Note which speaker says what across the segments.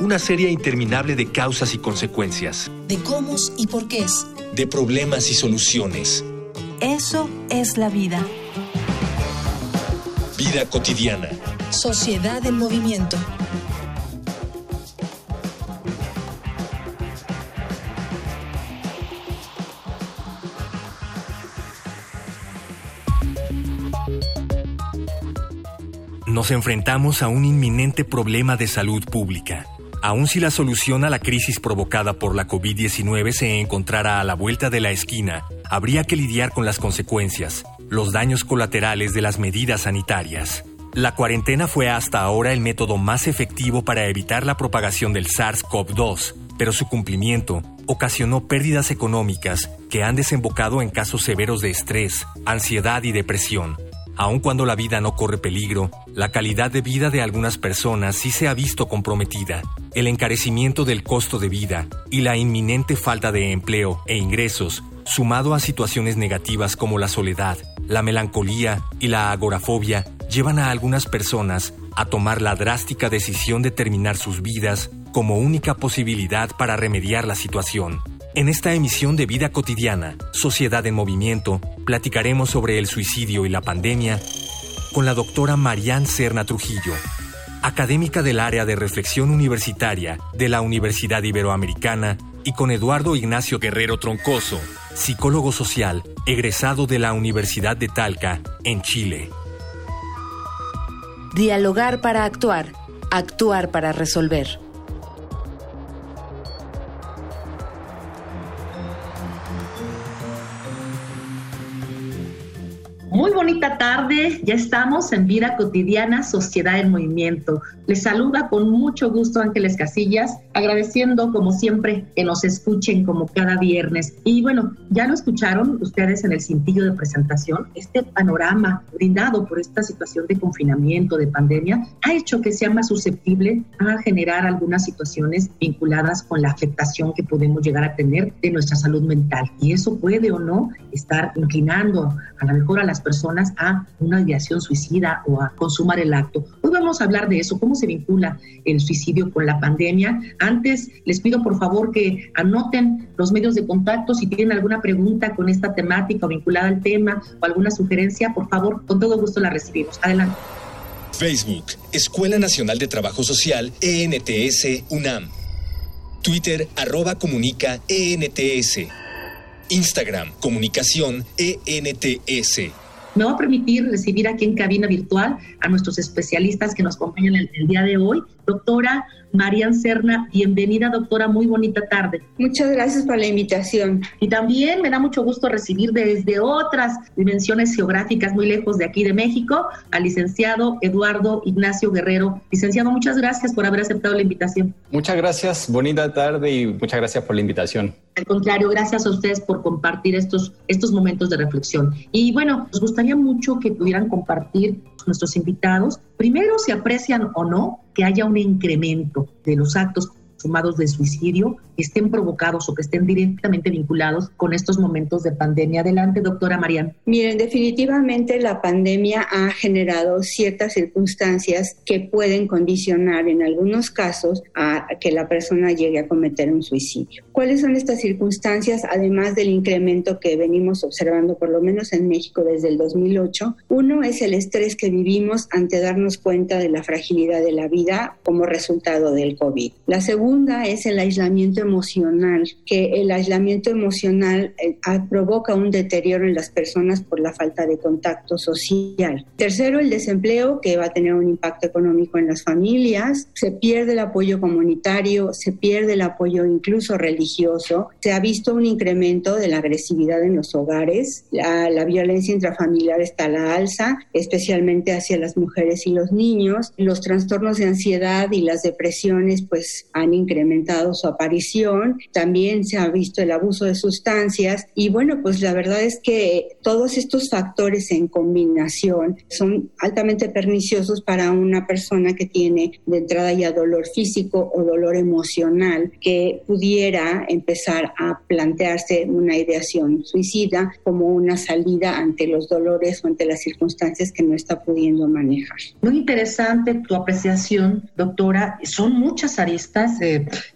Speaker 1: una serie interminable de causas y consecuencias.
Speaker 2: De cómo y por qué.
Speaker 3: De problemas y soluciones.
Speaker 2: Eso es la vida.
Speaker 3: Vida cotidiana.
Speaker 2: Sociedad en movimiento.
Speaker 1: Nos enfrentamos a un inminente problema de salud pública Aun si la solución a la crisis provocada por la COVID-19 se encontrara a la vuelta de la esquina, habría que lidiar con las consecuencias, los daños colaterales de las medidas sanitarias. La cuarentena fue hasta ahora el método más efectivo para evitar la propagación del SARS-CoV-2, pero su cumplimiento ocasionó pérdidas económicas que han desembocado en casos severos de estrés, ansiedad y depresión, Aun cuando la vida no corre peligro, la calidad de vida de algunas personas sí se ha visto comprometida. El encarecimiento del costo de vida y la inminente falta de empleo e ingresos, sumado a situaciones negativas como la soledad, la melancolía y la agorafobia, llevan a algunas personas a tomar la drástica decisión de terminar sus vidas como única posibilidad para remediar la situación. En esta emisión de Vida Cotidiana, Sociedad en Movimiento, platicaremos sobre el suicidio y la pandemia con la doctora Marianne Serna Trujillo, académica del área de reflexión universitaria de la Universidad Iberoamericana, y con Eduardo Ignacio Guerrero Troncoso, psicólogo social, egresado de la Universidad de Talca, en Chile.
Speaker 2: Dialogar para actuar, actuar para resolver.
Speaker 4: Bonita tarde, ya estamos en Vida Cotidiana, Sociedad en Movimiento. Les saluda con mucho gusto Ángeles Casillas, agradeciendo como siempre que nos escuchen como cada viernes. Y bueno, ya lo escucharon ustedes en el cintillo de presentación, este panorama brindado por esta situación de confinamiento, de pandemia, ha hecho que sea más susceptible a generar algunas situaciones vinculadas con la afectación que podemos llegar a tener de nuestra salud mental. Y eso puede o no estar inclinando a lo mejor a las personas a una ideación suicida o a consumar el acto. Hoy vamos a hablar de eso, cómo se vincula el suicidio con la pandemia. Antes, les pido por favor que anoten los medios de contacto si tienen alguna pregunta con esta temática o vinculada al tema o alguna sugerencia, por favor, con todo gusto la recibimos. Adelante.
Speaker 3: Facebook, Escuela Nacional de Trabajo Social, ENTS, UNAM. Twitter, arroba comunica, ENTS. Instagram, comunicación, ENTS
Speaker 4: me va a permitir recibir aquí en cabina virtual a nuestros especialistas que nos acompañan el, el día de hoy. Doctora Marian Serna, bienvenida doctora, muy bonita tarde.
Speaker 5: Muchas gracias por la invitación.
Speaker 4: Y también me da mucho gusto recibir desde otras dimensiones geográficas muy lejos de aquí de México al licenciado Eduardo Ignacio Guerrero. Licenciado, muchas gracias por haber aceptado la invitación.
Speaker 6: Muchas gracias, bonita tarde y muchas gracias por la invitación.
Speaker 4: Al contrario, gracias a ustedes por compartir estos, estos momentos de reflexión. Y bueno, nos gustaría mucho que pudieran compartir nuestros invitados, primero si aprecian o no que haya un incremento de los actos sumados de suicidio estén provocados o que estén directamente vinculados con estos momentos de pandemia. Adelante, doctora Marian.
Speaker 5: Miren, definitivamente la pandemia ha generado ciertas circunstancias que pueden condicionar en algunos casos a que la persona llegue a cometer un suicidio. ¿Cuáles son estas circunstancias, además del incremento que venimos observando, por lo menos en México desde el 2008? Uno es el estrés que vivimos ante darnos cuenta de la fragilidad de la vida como resultado del COVID. La segunda es el aislamiento emocional, que el aislamiento emocional eh, provoca un deterioro en las personas por la falta de contacto social. Tercero, el desempleo, que va a tener un impacto económico en las familias. Se pierde el apoyo comunitario, se pierde el apoyo incluso religioso. Se ha visto un incremento de la agresividad en los hogares. La, la violencia intrafamiliar está a la alza, especialmente hacia las mujeres y los niños. Los trastornos de ansiedad y las depresiones pues han incrementado su aparición, también se ha visto el abuso de sustancias y bueno, pues la verdad es que todos estos factores en combinación son altamente perniciosos para una persona que tiene de entrada ya dolor físico o dolor emocional que pudiera empezar a plantearse una ideación suicida como una salida ante los dolores o ante las circunstancias que no está pudiendo manejar.
Speaker 4: Muy interesante tu apreciación, doctora. Son muchas aristas,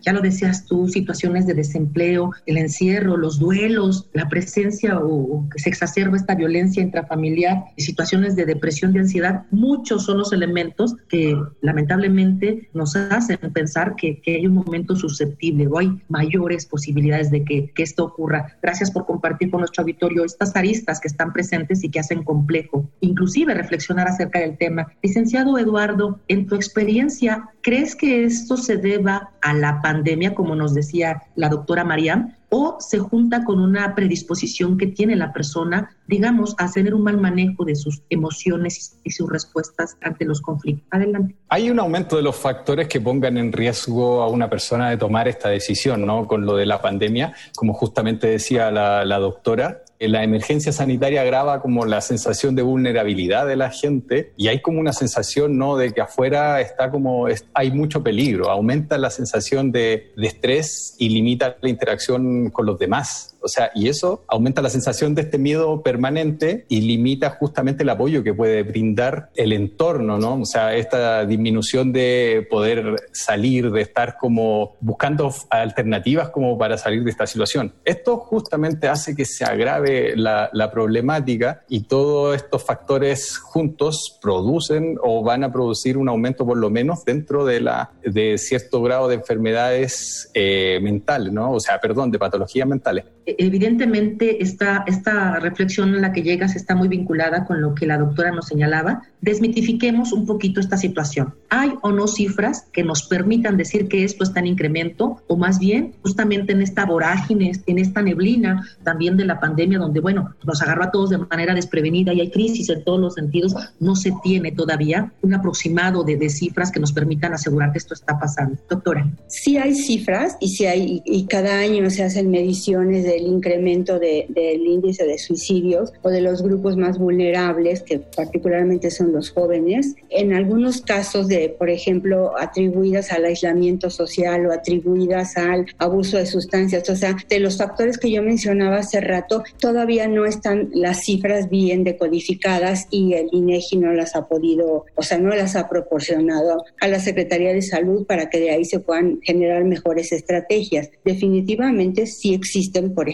Speaker 4: ya lo decías tú, situaciones de desempleo, el encierro, los duelos, la presencia o, que se exacerba esta violencia intrafamiliar, situaciones de depresión, de ansiedad. Muchos son los elementos que lamentablemente nos hacen pensar que, que hay un momento susceptible o hay mayores posibilidades de que, que esto ocurra. Gracias por compartir con nuestro auditorio estas aristas que están presentes y que hacen complejo, inclusive reflexionar acerca del tema. Licenciado Eduardo, en tu experiencia, ¿crees que esto se deba a la pandemia, como nos decía la doctora María, o se junta con una predisposición que tiene la persona, digamos, a tener un mal manejo de sus emociones y sus respuestas ante los conflictos. Adelante.
Speaker 6: Hay un aumento de los factores que pongan en riesgo a una persona de tomar esta decisión, ¿no? Con lo de la pandemia, como justamente decía la doctora, la emergencia sanitaria agrava como la sensación de vulnerabilidad de la gente y hay como una sensación no de que afuera está como hay mucho peligro. Aumenta la sensación de, de estrés y limita la interacción con los demás o sea, y eso aumenta la sensación de este miedo permanente y limita justamente el apoyo que puede brindar el entorno, ¿no? O sea, esta disminución de poder salir, de estar como buscando alternativas como para salir de esta situación. Esto justamente hace que se agrave la, problemática y todos estos factores juntos producen o van a producir un aumento por lo menos dentro de, la, de cierto grado de enfermedades eh, mentales, ¿no? O sea, perdón, de patologías mentales
Speaker 4: evidentemente esta, esta reflexión en la que llegas está muy vinculada con lo que la doctora nos señalaba. Desmitifiquemos un poquito esta situación. ¿Hay o no cifras que nos permitan decir que esto está en incremento? O más bien, justamente en esta vorágine, en esta neblina también de la pandemia, donde, bueno, nos agarró a todos de manera desprevenida y hay crisis en todos los sentidos, no se tiene todavía un aproximado de, de cifras que nos permitan asegurar que esto está pasando. Doctora.
Speaker 5: Sí hay cifras y, sí y cada año se hacen mediciones del incremento de, del índice de suicidios o de los grupos más vulnerables, que particularmente son los jóvenes, en algunos casos de, por ejemplo, atribuidas al aislamiento social o atribuidas al abuso de sustancias, o sea, de los factores que yo mencionaba hace rato, todavía no están las cifras bien decodificadas y el INEGI no las ha podido, o sea, no las ha proporcionado a la Secretaría de Salud para que de ahí se puedan generar mejores estrategias. Definitivamente sí existen, por ejemplo,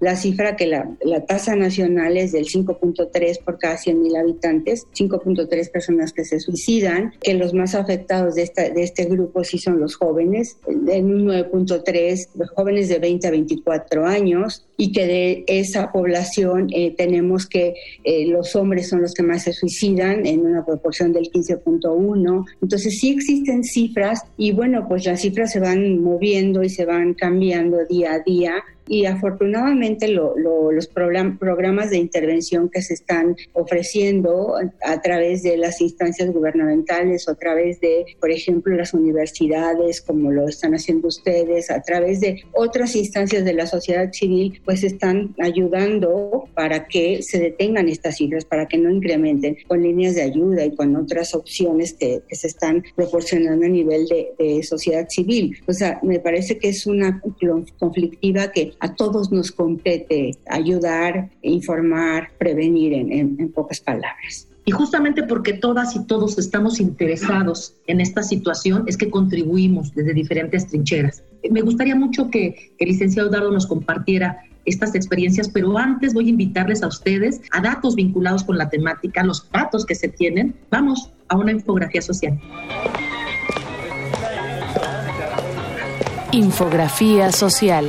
Speaker 5: la cifra que la, tasa nacional es del 5.3 por cada 100.000 habitantes, 5.3 personas que se suicidan, que los más afectados de, esta, de este grupo sí son los jóvenes, en un 9.3, los jóvenes de 20 a 24 años, y que de esa población eh, tenemos que eh, los hombres son los que más se suicidan en una proporción del 15.1. Entonces sí existen cifras y bueno, pues las cifras se van moviendo y se van cambiando día a día y afortunadamente los programas de intervención que se están ofreciendo a través de las instancias gubernamentales o a través de, por ejemplo, las universidades, como lo están haciendo ustedes, a través de otras instancias de la sociedad civil, pues están ayudando para que se detengan estas cifras, para que no incrementen con líneas de ayuda y con otras opciones que, se están proporcionando a nivel de sociedad civil. O sea, me parece que es una conflictiva que a todos nos compete ayudar, informar, prevenir en, pocas palabras.
Speaker 4: Y justamente porque todas y todos estamos interesados en esta situación es que contribuimos desde diferentes trincheras. Me gustaría mucho que el licenciado Dardo nos compartiera estas experiencias, pero antes voy a invitarles a ustedes a datos vinculados con la temática, los datos que se tienen. Vamos a una infografía social.
Speaker 2: Infografía social.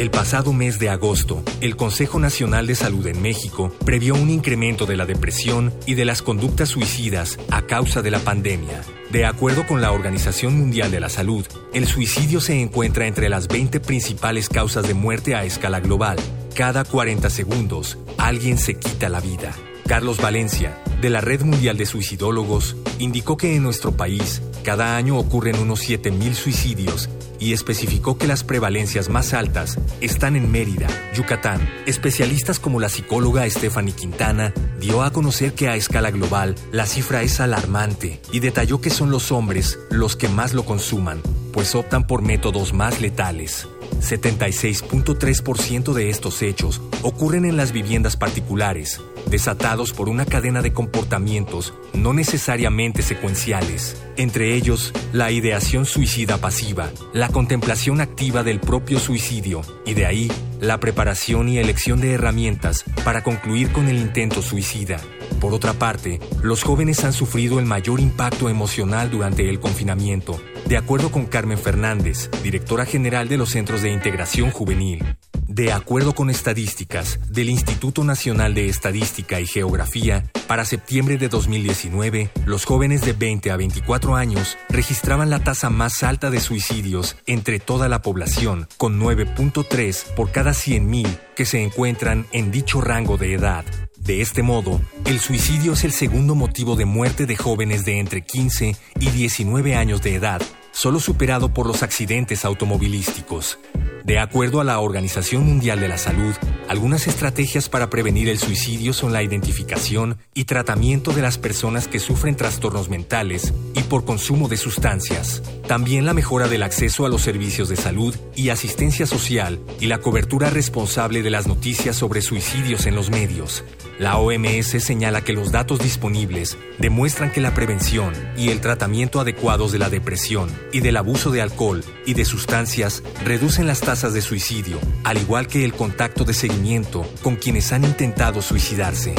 Speaker 1: El pasado mes de agosto, el Consejo Nacional de Salud en México previó un incremento de la depresión y de las conductas suicidas a causa de la pandemia. De acuerdo con la Organización Mundial de la Salud, el suicidio se encuentra entre las 20 principales causas de muerte a escala global. Cada 40 segundos, alguien se quita la vida. Carlos Valencia, de la Red Mundial de Suicidólogos, indicó que en nuestro país cada año ocurren unos 7.000 suicidios y especificó que las prevalencias más altas están en Mérida, Yucatán. Especialistas como la psicóloga Stephanie Quintana dio a conocer que a escala global la cifra es alarmante y detalló que son los hombres los que más lo consuman, pues optan por métodos más letales. 76.3% de estos hechos ocurren en las viviendas particulares, desatados por una cadena de comportamientos no necesariamente secuenciales, entre ellos la ideación suicida pasiva, la contemplación activa del propio suicidio y de ahí la preparación y elección de herramientas para concluir con el intento suicida. Por otra parte, los jóvenes han sufrido el mayor impacto emocional durante el confinamiento, de acuerdo con Carmen Fernández, directora general de los Centros de Integración Juvenil. De acuerdo con estadísticas del Instituto Nacional de Estadística y Geografía, para septiembre de 2019, los jóvenes de 20 a 24 años registraban la tasa más alta de suicidios entre toda la población, con 9.3 por cada 100.000 que se encuentran en dicho rango de edad. De este modo, el suicidio es el segundo motivo de muerte de jóvenes de entre 15 y 19 años de edad, solo superado por los accidentes automovilísticos. De acuerdo a la Organización Mundial de la Salud, algunas estrategias para prevenir el suicidio son la identificación y tratamiento de las personas que sufren trastornos mentales y por consumo de sustancias. También la mejora del acceso a los servicios de salud y asistencia social y la cobertura responsable de las noticias sobre suicidios en los medios. La OMS señala que los datos disponibles demuestran que la prevención y el tratamiento adecuados de la depresión y del abuso de alcohol y de sustancias reducen las de suicidio, al igual que el contacto de seguimiento con quienes han intentado suicidarse.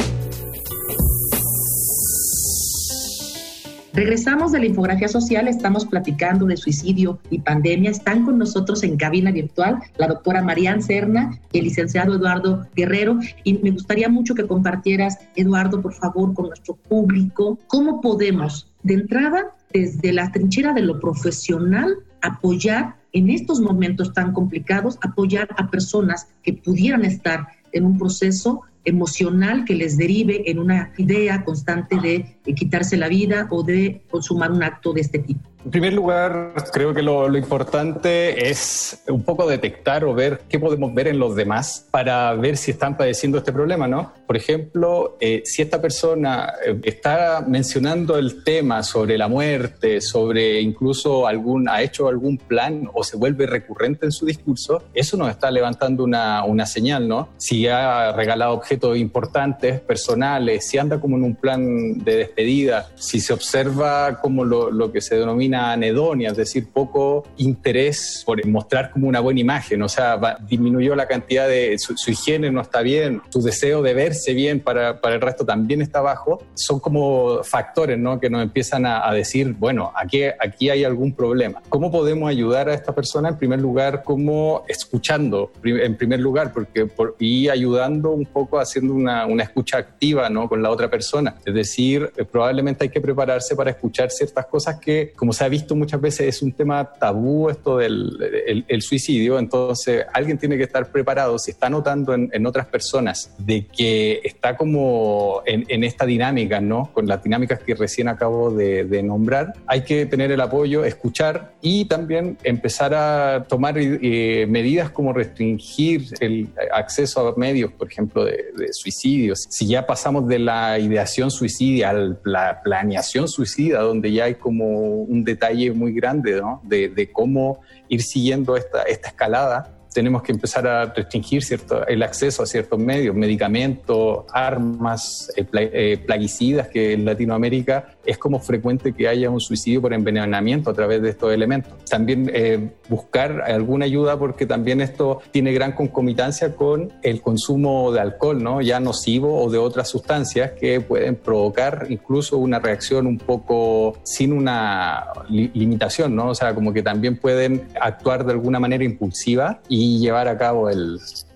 Speaker 4: Regresamos de la infografía social, estamos platicando de suicidio y pandemia. Están con nosotros en cabina virtual la doctora Marian Serna y el licenciado Eduardo Guerrero. Y me gustaría mucho que compartieras, Eduardo, por favor, con nuestro público, cómo podemos, de entrada, desde la trinchera de lo profesional, apoyar en estos momentos tan complicados, apoyar a personas que pudieran estar en un proceso emocional que les derive en una idea constante de, quitarse la vida o de consumar un acto de este tipo.
Speaker 6: En primer lugar, creo que lo, importante es un poco detectar o ver qué podemos ver en los demás para ver si están padeciendo este problema, ¿no? Por ejemplo, eh, si esta persona eh, está mencionando el tema sobre la muerte, sobre incluso algún, ha hecho algún plan o se vuelve recurrente en su discurso, eso nos está levantando una, una señal, ¿no? Si ha regalado objetos importantes, personales, si anda como en un plan de despedida, si se observa como lo, lo que se denomina anedonia, es decir, poco interés por mostrar como una buena imagen, o sea, disminuyó la cantidad de su, higiene no está bien, su deseo de verse bien para, para, el resto también está bajo, son como factores ¿no? que nos empiezan a, decir, bueno, aquí, aquí hay algún problema. ¿Cómo podemos ayudar a esta persona? En primer lugar, como escuchando, en primer lugar, porque y ayudando un poco haciendo una, una escucha activa ¿no? con la otra persona. Es decir, eh, probablemente hay que prepararse para escuchar ciertas cosas que, como se ha visto muchas veces, es un tema tabú esto del el, suicidio, entonces alguien tiene que estar preparado, si está notando en, otras personas de que está como en, esta dinámica, ¿no? Con las dinámicas que recién acabo de, nombrar, hay que tener el apoyo, escuchar y también empezar a tomar eh, medidas como restringir el acceso a medios, por ejemplo, de, de suicidios. Si ya pasamos de la ideación suicidia a la planeación suicida, donde ya hay como un detalle muy grande ¿no? de, cómo ir siguiendo esta, esta escalada tenemos que empezar a restringir cierto, el acceso a ciertos medios, medicamentos, armas, eh, eh, plaguicidas, que en Latinoamérica es como frecuente que haya un suicidio por envenenamiento a través de estos elementos. También eh, buscar alguna ayuda porque también esto tiene gran concomitancia con el consumo de alcohol, ¿no? ya nocivo o de otras sustancias que pueden provocar incluso una reacción un poco sin una limitación, ¿no? o sea, como que también pueden actuar de alguna manera impulsiva y y llevar a cabo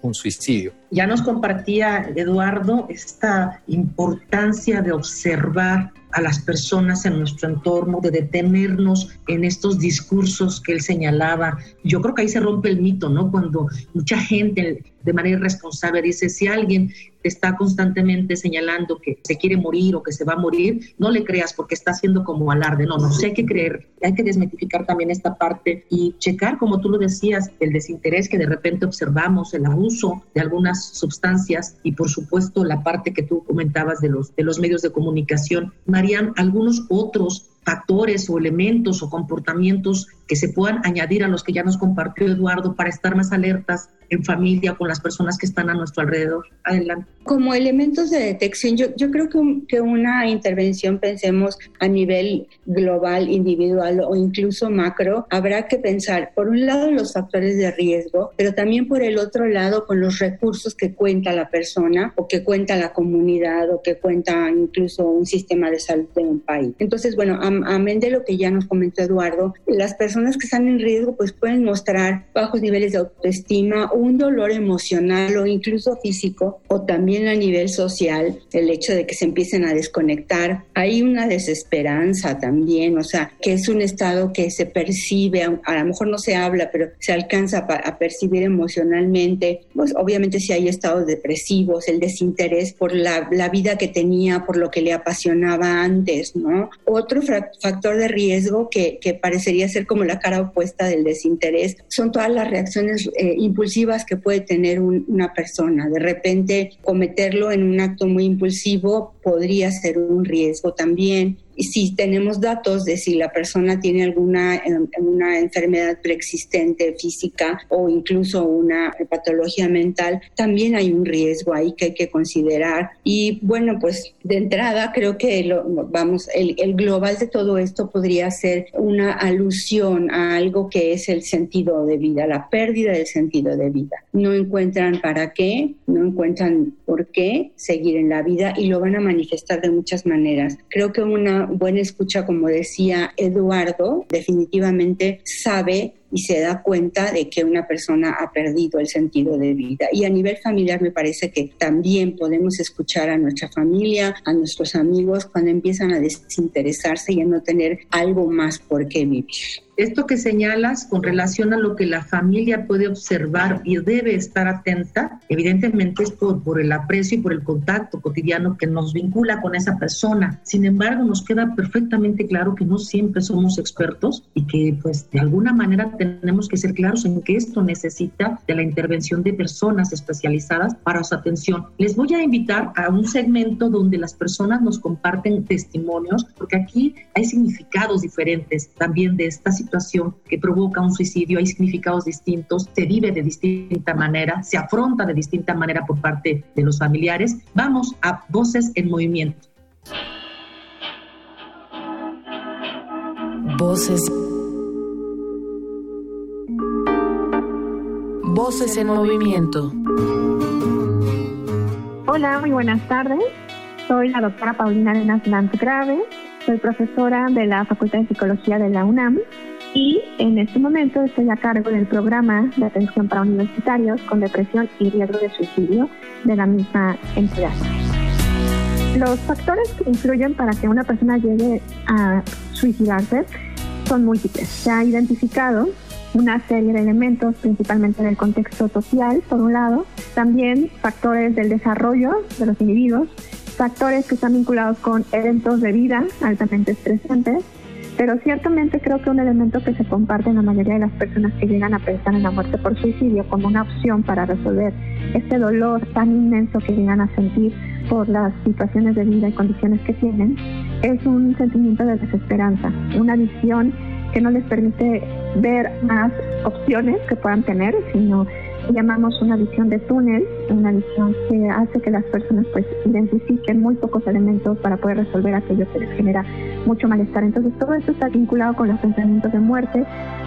Speaker 6: un suicidio.
Speaker 4: Ya nos compartía Eduardo esta importancia de observar a las personas en nuestro entorno, de detenernos en estos discursos que él señalaba. Yo creo que ahí se rompe el mito, ¿no? Cuando mucha gente de manera irresponsable dice, si alguien está constantemente señalando que se quiere morir o que se va a morir, no le creas porque está haciendo como alarde. No, no, sé hay que creer, hay que desmitificar también esta parte y checar, como tú lo decías, el desinterés que de repente observamos, el abuso de algunas sustancias y por supuesto la parte que tú comentabas de los, de los medios de comunicación. Marían, algunos otros factores o elementos o comportamientos que se puedan añadir a los que ya nos compartió Eduardo para estar más alertas en familia con las personas que están a nuestro alrededor. Adelante.
Speaker 5: Como elementos de detección, yo, yo creo que, que una intervención, pensemos a nivel global, individual o incluso macro, habrá que pensar, por un lado, los factores de riesgo, pero también por el otro lado, con los recursos que cuenta la persona o que cuenta la comunidad o que cuenta incluso un sistema de salud de un país. Entonces, bueno, amén de lo que ya nos comentó Eduardo, las personas que están en riesgo pues pueden mostrar bajos niveles de autoestima, un dolor emocional o incluso físico o también a nivel social, el hecho de que se empiecen a desconectar. Hay una desesperanza también, o sea, que es un estado que se percibe, a lo mejor no se habla, pero se alcanza a percibir emocionalmente. Pues obviamente si hay estados depresivos, el desinterés por la, la vida que tenía, por lo que le apasionaba antes, ¿no? Otro factor de riesgo que, que parecería ser como la cara opuesta del desinterés son todas las reacciones eh, impulsivas que puede tener una persona. De repente cometerlo en un acto muy impulsivo podría ser un riesgo también si tenemos datos de si la persona tiene alguna em, una enfermedad preexistente física o incluso una patología mental, también hay un riesgo ahí que hay que considerar. Y bueno, pues de entrada creo que lo, vamos, el, el global de todo esto podría ser una alusión a algo que es el sentido de vida, la pérdida del sentido de vida. No encuentran para qué, no encuentran por qué seguir en la vida y lo van a manifestar de muchas maneras. Creo que una buena escucha, como decía Eduardo, definitivamente sabe y se da cuenta de que una persona ha perdido el sentido de vida. Y a nivel familiar me parece que también podemos escuchar a nuestra familia, a nuestros amigos, cuando empiezan a desinteresarse y a no tener algo más por qué vivir.
Speaker 4: Esto que señalas con relación a lo que la familia puede observar y debe estar atenta, evidentemente es por, el aprecio y por el contacto cotidiano que nos vincula con esa persona. Sin embargo, nos queda perfectamente claro que no siempre somos expertos y que pues de alguna manera tenemos que ser claros en que esto necesita de la intervención de personas especializadas para su atención. Les voy a invitar a un segmento donde las personas nos comparten testimonios, porque aquí hay significados diferentes también de esta situación que provoca un suicidio, hay significados distintos, se vive de distinta manera, se afronta de distinta manera por parte de los familiares. Vamos a Voces en Movimiento.
Speaker 2: Voces Voces en Movimiento.
Speaker 7: Hola, muy buenas tardes. Soy la doctora Paulina Arenas Landgrave. Soy profesora de la Facultad de Psicología de la UNAM y en este momento estoy a cargo del programa de atención para universitarios con depresión y riesgo de suicidio de la misma entidad. Los factores que influyen para que una persona llegue a suicidarse son múltiples. Se ha identificado una serie de elementos, principalmente en el contexto social, por un lado, también factores del desarrollo de los individuos, factores que están vinculados con eventos de vida altamente estresantes, pero ciertamente creo que un elemento que se comparte en la mayoría de las personas que llegan a pensar en la muerte por suicidio como una opción para resolver este dolor tan inmenso que llegan a sentir por las situaciones de vida y condiciones que tienen, es un sentimiento de desesperanza, una visión que no les permite ver más opciones que puedan tener, sino llamamos una visión de túnel, una visión que hace que las personas pues identifiquen muy pocos elementos para poder resolver aquello que les genera mucho malestar. Entonces todo esto está vinculado con los pensamientos de muerte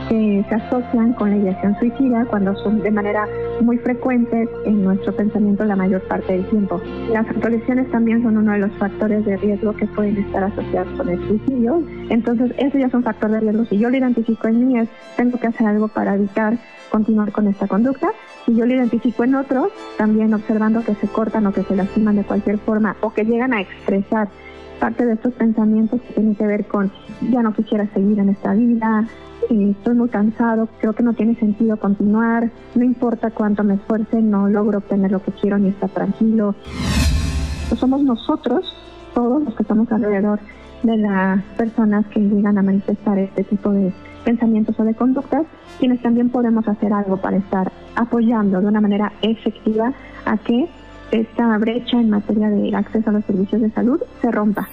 Speaker 7: que se asocian con la ideación suicida cuando son de manera muy frecuente en nuestro pensamiento la mayor parte del tiempo. Las autolesiones también son uno de los factores de riesgo que pueden estar asociados con el suicidio. Entonces ese ya es un factor de riesgo. Si yo lo identifico en mí es tengo que hacer algo para evitar continuar con esta conducta. Si yo lo identifico en otros, también observando que se cortan o que se lastiman de cualquier forma o que llegan a expresar parte de estos pensamientos que tienen que ver con ya no quisiera seguir en esta vida, eh, estoy muy cansado, creo que no tiene sentido continuar, no importa cuánto me esfuerce, no logro obtener lo que quiero ni estar tranquilo. Pues somos nosotros, todos los que estamos alrededor de las personas que llegan a manifestar este tipo de pensamientos o de conductas, quienes también podemos hacer algo para estar apoyando de una manera efectiva a que esta brecha en materia de acceso a los servicios de salud se rompa.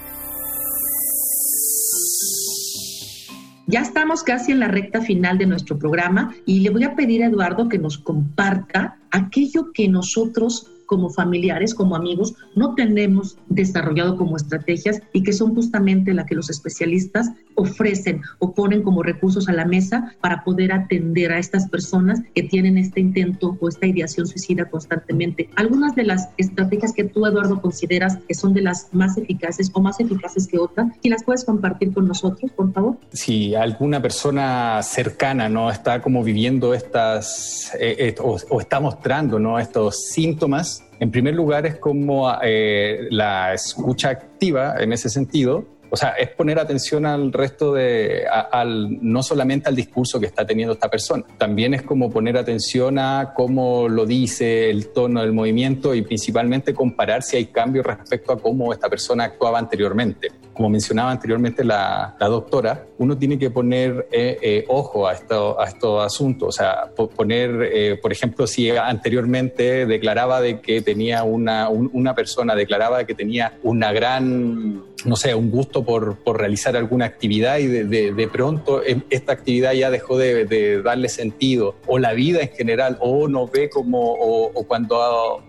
Speaker 4: Ya estamos casi en la recta final de nuestro programa y le voy a pedir a Eduardo que nos comparta aquello que nosotros como familiares, como amigos, no tenemos desarrollado como estrategias y que son justamente las que los especialistas ofrecen o ponen como recursos a la mesa para poder atender a estas personas que tienen este intento o esta ideación suicida constantemente. Algunas de las estrategias que tú, Eduardo, consideras que son de las más eficaces o más eficaces que otras, si las puedes compartir con nosotros, por favor.
Speaker 6: Si alguna persona cercana no está como viviendo estas eh, eh, o, o, está mostrando no estos síntomas. En primer lugar, es como eh, la escucha activa en ese sentido, o sea, es poner atención al resto de, al, no solamente al discurso que está teniendo esta persona, también es como poner atención a cómo lo dice, el tono del movimiento y principalmente comparar si hay cambios respecto a cómo esta persona actuaba anteriormente como mencionaba anteriormente la, doctora, uno tiene que poner eh, eh, ojo a, esto, a estos asuntos. O sea, poner, eh, por ejemplo, si anteriormente declaraba de que tenía una, una persona, declaraba que tenía una gran, no sé, un gusto por, por realizar alguna actividad y de, de, pronto em, esta actividad ya dejó de, darle sentido, o la vida en general, o no ve como, o, cuando,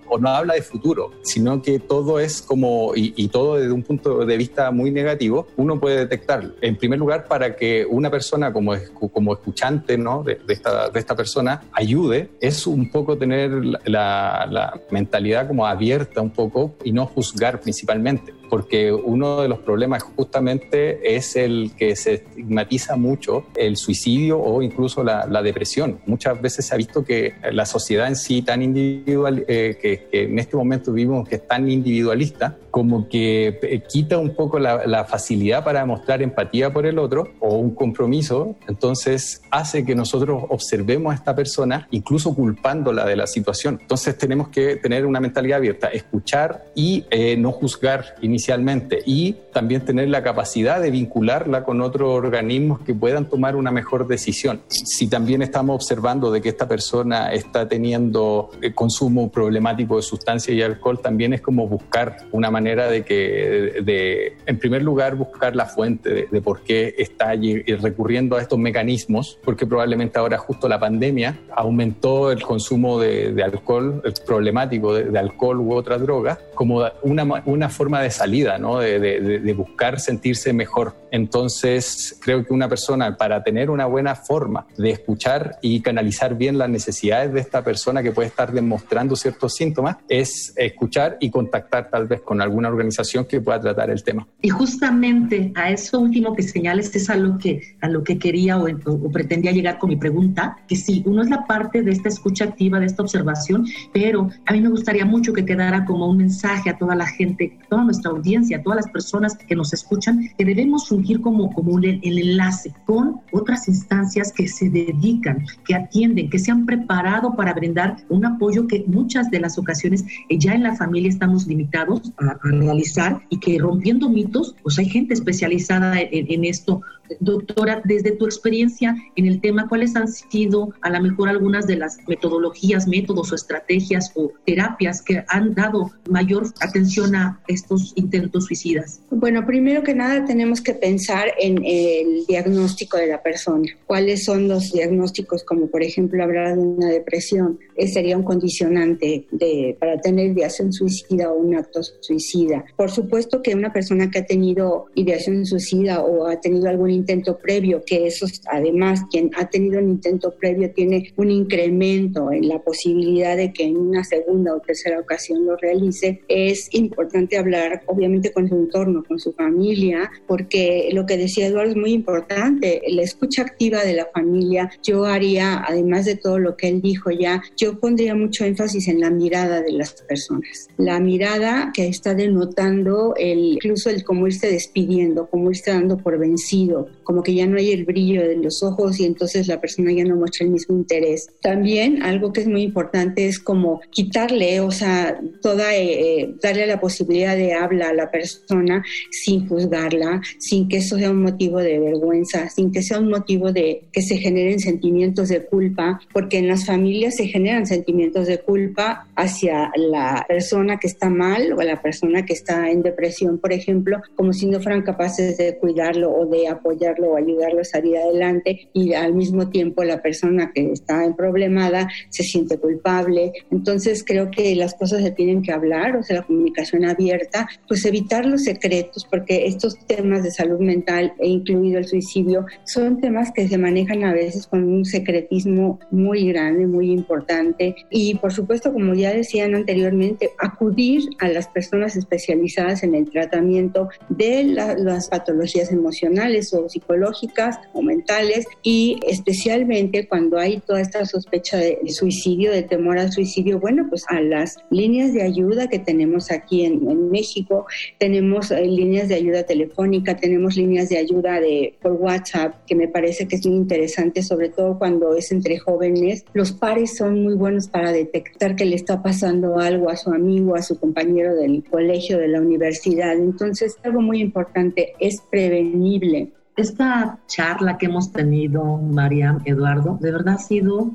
Speaker 6: o no habla de futuro, sino que todo es como, y, y todo desde un punto de vista muy negativo, uno puede detectarlo. En primer lugar, para que una persona como, como escuchante ¿no? de, esta, de esta persona ayude, es un poco tener la, la mentalidad como abierta un poco y no juzgar principalmente porque uno de los problemas justamente es el que se estigmatiza mucho el suicidio o incluso la, depresión. Muchas veces se ha visto que la sociedad en sí tan individual, eh, que, en este momento vivimos que es tan individualista, como que eh, quita un poco la, facilidad para mostrar empatía por el otro o un compromiso, entonces hace que nosotros observemos a esta persona incluso culpándola de la situación. Entonces tenemos que tener una mentalidad abierta, escuchar y eh, no juzgar inicialmente y también tener la capacidad de vincularla con otros organismos que puedan tomar una mejor decisión. Si también estamos observando de que esta persona está teniendo eh, consumo problemático de sustancias y alcohol, también es como buscar una manera de que, de, en primer lugar, buscar la fuente de, por qué está recurriendo a estos mecanismos, porque probablemente ahora justo la pandemia aumentó el consumo de, alcohol, el problemático de, alcohol u otras drogas, como una, una forma de salida, ¿no? de de buscar sentirse mejor. Entonces, creo que una persona para tener una buena forma de escuchar y canalizar bien las necesidades de esta persona que puede estar demostrando ciertos síntomas es escuchar y contactar tal vez con alguna organización que pueda tratar el tema.
Speaker 4: Y justamente a eso último que señales es a lo que, a lo que quería o, o pretendía llegar con mi pregunta, que sí, uno es la parte de esta escucha activa, de esta observación, pero a mí me gustaría mucho que quedara como un mensaje a toda la gente, a toda nuestra audiencia, a todas las personas que nos escuchan, que debemos fungir como, como el, enlace con otras instancias que se dedican, que atienden, que se han preparado para brindar un apoyo que muchas de las ocasiones eh, ya en la familia estamos limitados a, realizar y que rompiendo mitos, pues hay gente especializada en, en esto. Doctora, desde tu experiencia en el tema, ¿cuáles han sido a lo mejor algunas de las metodologías, métodos o estrategias o terapias que han dado mayor atención a estos intentos suicidas?
Speaker 5: Bueno, primero que nada tenemos que pensar en el diagnóstico de la persona. ¿Cuáles son los diagnósticos? Como por ejemplo hablar de una depresión. Ese sería un condicionante de, para tener ideación suicida o un acto suicida. Por supuesto que una persona que ha tenido ideación suicida o ha tenido algún intento previo, que eso además quien ha tenido un intento previo tiene un incremento en la posibilidad de que en una segunda o tercera ocasión lo realice, es importante hablar obviamente con su entorno, con su familia, porque lo que decía Eduardo es muy importante, la escucha activa de la familia, yo haría, además de todo lo que él dijo ya, yo pondría mucho énfasis en la mirada de las personas, la mirada que está denotando el, incluso el cómo irse despidiendo, cómo irse dando por vencido, como que ya no hay el brillo en los ojos y entonces la persona ya no muestra el mismo interés. También algo que es muy importante es como quitarle, o sea, toda, eh, eh, darle la posibilidad de habla a la persona sin juzgarla, sin que eso sea un motivo de vergüenza, sin que sea un motivo de que se generen sentimientos de culpa, porque en las familias se generan sentimientos de culpa hacia la persona que está mal o a la persona que está en depresión, por ejemplo, como si no fueran capaces de cuidarlo o de apoyar o ayudarlo a salir adelante y al mismo tiempo la persona que está en problemada se siente culpable. Entonces creo que las cosas se tienen que hablar, o sea, la comunicación abierta, pues evitar los secretos, porque estos temas de salud mental e incluido el suicidio son temas que se manejan a veces con un secretismo muy grande, muy importante. Y por supuesto, como ya decían anteriormente, acudir a las personas especializadas en el tratamiento de las patologías emocionales o psicológicas psicológicas o mentales y especialmente cuando hay toda esta sospecha de suicidio, de temor al suicidio, bueno, pues a las líneas de ayuda que tenemos aquí en, México, tenemos eh, líneas de ayuda telefónica, tenemos líneas de ayuda de, por WhatsApp, que me parece que es muy interesante, sobre todo cuando es entre jóvenes. Los pares son muy buenos para detectar que le está pasando algo a su amigo, a su compañero del colegio, de la universidad. Entonces, algo muy importante es prevenible
Speaker 4: esta charla que hemos tenido, María, Eduardo, de verdad ha sido,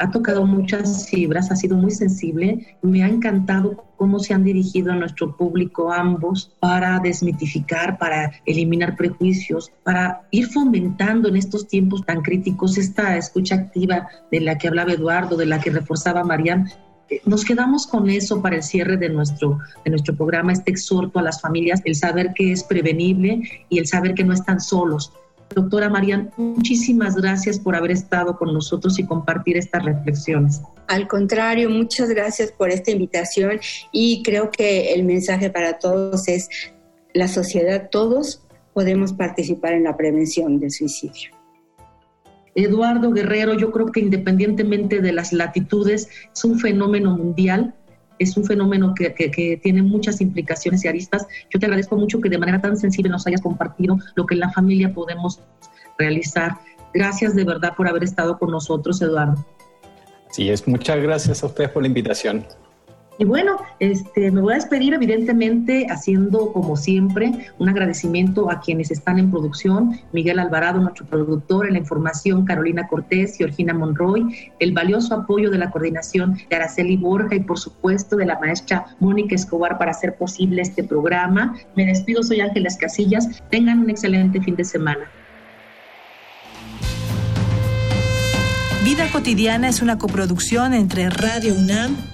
Speaker 4: ha tocado muchas fibras, ha sido muy sensible. Me ha encantado cómo se han dirigido a nuestro público ambos para desmitificar, para eliminar prejuicios, para ir fomentando en estos tiempos tan críticos esta escucha activa de la que hablaba Eduardo, de la que reforzaba María, nos quedamos con eso para el cierre de nuestro, de nuestro programa, este exhorto a las familias, el saber que es prevenible y el saber que no están solos. Doctora Marian, muchísimas gracias por haber estado con nosotros y compartir estas reflexiones.
Speaker 5: Al contrario, muchas gracias por esta invitación y creo que el mensaje para todos es la sociedad, todos podemos participar en la prevención del suicidio.
Speaker 4: Eduardo Guerrero, yo creo que independientemente de las latitudes, es un fenómeno mundial, es un fenómeno que, que, tiene muchas implicaciones y aristas. Yo te agradezco mucho que de manera tan sensible nos hayas compartido lo que en la familia podemos realizar. Gracias de verdad por haber estado con nosotros, Eduardo.
Speaker 6: Sí, es muchas gracias a ustedes por la invitación.
Speaker 4: Y bueno, este, me voy a despedir evidentemente haciendo como siempre un agradecimiento a quienes están en producción, Miguel Alvarado, nuestro productor, en la información Carolina Cortés, Georgina Monroy, el valioso apoyo de la coordinación de Araceli Borja y por supuesto de la maestra Mónica Escobar para hacer posible este programa. Me despido, soy Ángeles Casillas, tengan un excelente fin de semana.
Speaker 8: Vida cotidiana es una coproducción entre Radio UNAM